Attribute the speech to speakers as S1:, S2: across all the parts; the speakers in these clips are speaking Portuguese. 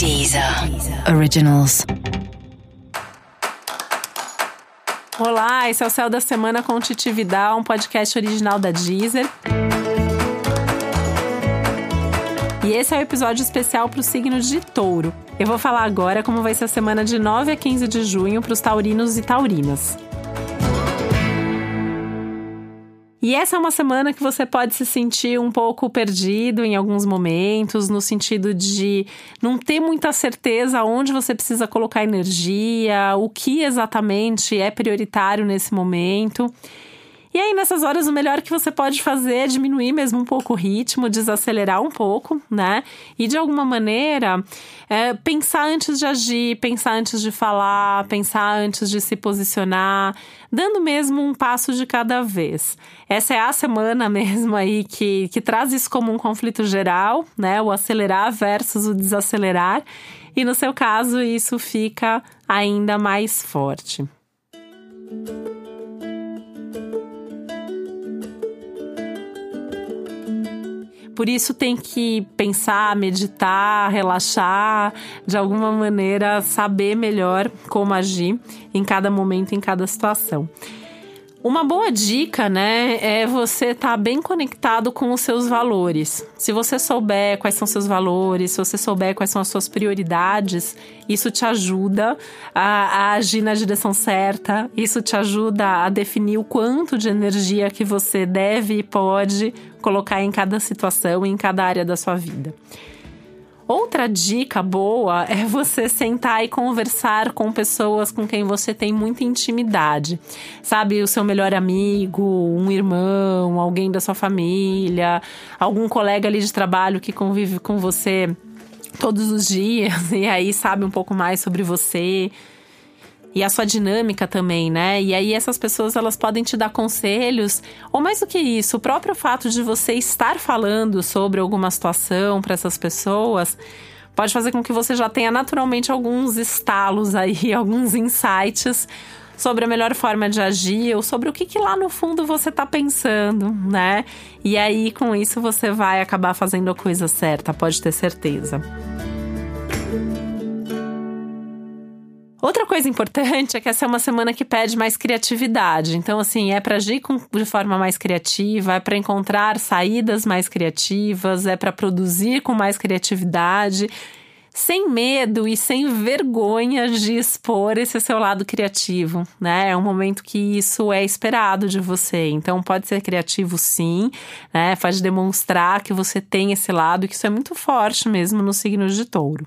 S1: Deezer Originals.
S2: Olá, esse é o Céu da Semana com Titi Vidal, um podcast original da Deezer. E esse é o um episódio especial para o signo de Touro. Eu vou falar agora como vai ser a semana de 9 a 15 de junho para os taurinos e taurinas. E essa é uma semana que você pode se sentir um pouco perdido em alguns momentos, no sentido de não ter muita certeza onde você precisa colocar energia, o que exatamente é prioritário nesse momento. E aí, nessas horas, o melhor que você pode fazer é diminuir mesmo um pouco o ritmo, desacelerar um pouco, né? E de alguma maneira, é, pensar antes de agir, pensar antes de falar, pensar antes de se posicionar, dando mesmo um passo de cada vez. Essa é a semana mesmo aí que, que traz isso como um conflito geral, né? O acelerar versus o desacelerar. E no seu caso, isso fica ainda mais forte. Por isso tem que pensar, meditar, relaxar, de alguma maneira saber melhor como agir em cada momento, em cada situação. Uma boa dica, né, é você estar tá bem conectado com os seus valores. Se você souber quais são seus valores, se você souber quais são as suas prioridades, isso te ajuda a, a agir na direção certa, isso te ajuda a definir o quanto de energia que você deve e pode colocar em cada situação, em cada área da sua vida. Outra dica boa é você sentar e conversar com pessoas com quem você tem muita intimidade. Sabe, o seu melhor amigo, um irmão, alguém da sua família, algum colega ali de trabalho que convive com você todos os dias e aí sabe um pouco mais sobre você e a sua dinâmica também, né? E aí essas pessoas elas podem te dar conselhos, ou mais do que isso, o próprio fato de você estar falando sobre alguma situação para essas pessoas pode fazer com que você já tenha naturalmente alguns estalos aí, alguns insights sobre a melhor forma de agir ou sobre o que, que lá no fundo você está pensando, né? E aí com isso você vai acabar fazendo a coisa certa, pode ter certeza. Outra coisa importante é que essa é uma semana que pede mais criatividade. Então, assim, é para agir com, de forma mais criativa, é para encontrar saídas mais criativas, é para produzir com mais criatividade, sem medo e sem vergonha de expor esse seu lado criativo, né? É um momento que isso é esperado de você. Então, pode ser criativo sim, né? Faz demonstrar que você tem esse lado, que isso é muito forte mesmo no signo de touro.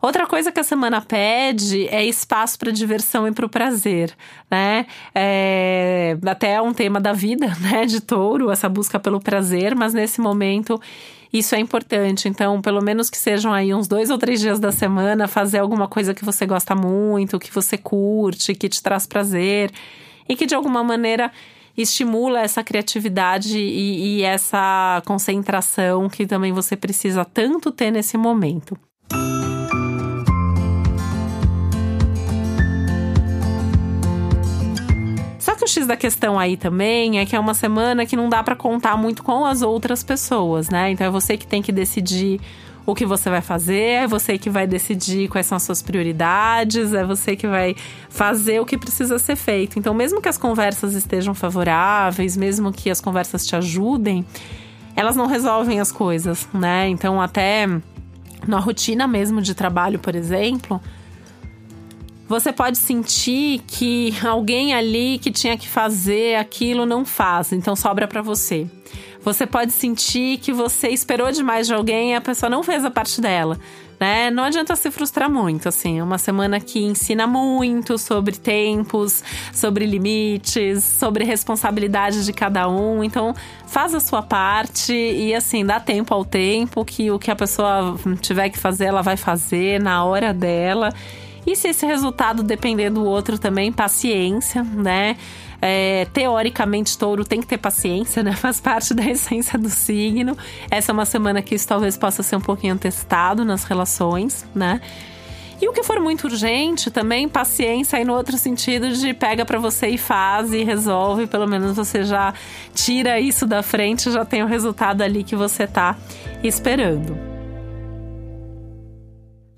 S2: Outra coisa que a semana pede é espaço para diversão e para o prazer, né? É, até é um tema da vida, né, de touro, essa busca pelo prazer, mas nesse momento isso é importante. Então, pelo menos que sejam aí uns dois ou três dias da semana, fazer alguma coisa que você gosta muito, que você curte, que te traz prazer e que de alguma maneira estimula essa criatividade e, e essa concentração que também você precisa tanto ter nesse momento. Que o X da questão aí também é que é uma semana que não dá para contar muito com as outras pessoas, né? Então é você que tem que decidir o que você vai fazer, é você que vai decidir quais são as suas prioridades, é você que vai fazer o que precisa ser feito. Então, mesmo que as conversas estejam favoráveis, mesmo que as conversas te ajudem, elas não resolvem as coisas, né? Então, até na rotina mesmo de trabalho, por exemplo, você pode sentir que alguém ali que tinha que fazer aquilo não faz, então sobra para você. Você pode sentir que você esperou demais de alguém e a pessoa não fez a parte dela. Né? Não adianta se frustrar muito, assim. É uma semana que ensina muito sobre tempos, sobre limites, sobre responsabilidade de cada um. Então, faz a sua parte e, assim, dá tempo ao tempo que o que a pessoa tiver que fazer, ela vai fazer na hora dela. E se esse resultado depender do outro também, paciência, né? É, teoricamente, touro tem que ter paciência, né? Faz parte da essência do signo. Essa é uma semana que isso talvez possa ser um pouquinho testado nas relações, né? E o que for muito urgente, também paciência aí no outro sentido de pega para você e faz e resolve, pelo menos você já tira isso da frente, já tem o resultado ali que você tá esperando.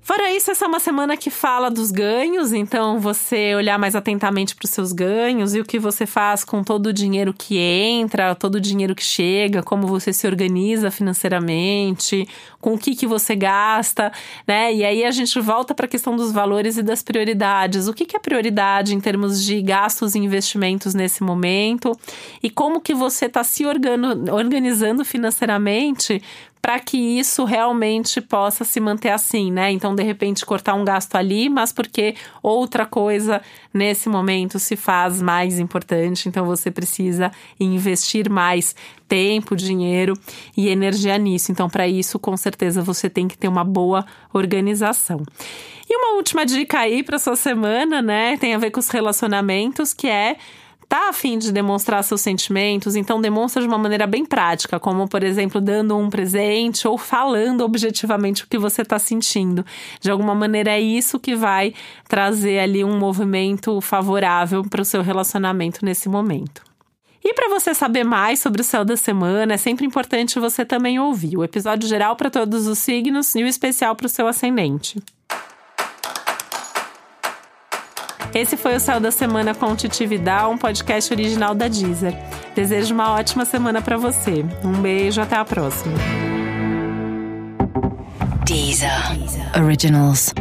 S2: Fora isso, essa é uma semana que fala dos ganhos, então você olhar mais atentamente para os seus ganhos e o que você faz com todo o dinheiro que entra, todo o dinheiro que chega, como você se organiza financeiramente, com o que, que você gasta, né? E aí a gente volta para a questão dos valores e das prioridades. O que, que é prioridade em termos de gastos e investimentos nesse momento? E como que você está se organizando financeiramente para que isso realmente possa se manter assim, né? Então, de repente, cortar um gasto ali, mas porque outra coisa nesse momento se faz mais importante, então você precisa investir mais tempo, dinheiro e energia nisso. Então, para isso, com certeza você tem que ter uma boa organização. E uma última dica aí para sua semana, né? Tem a ver com os relacionamentos, que é tá afim de demonstrar seus sentimentos, então demonstra de uma maneira bem prática, como por exemplo dando um presente ou falando objetivamente o que você está sentindo. De alguma maneira é isso que vai trazer ali um movimento favorável para o seu relacionamento nesse momento. E para você saber mais sobre o céu da semana, é sempre importante você também ouvir o episódio geral para todos os signos e o especial para o seu ascendente. Esse foi o Céu da Semana com Titi Vidal, um podcast original da Deezer. Desejo uma ótima semana para você. Um beijo, até a próxima.
S1: Deezer. Deezer. Originals.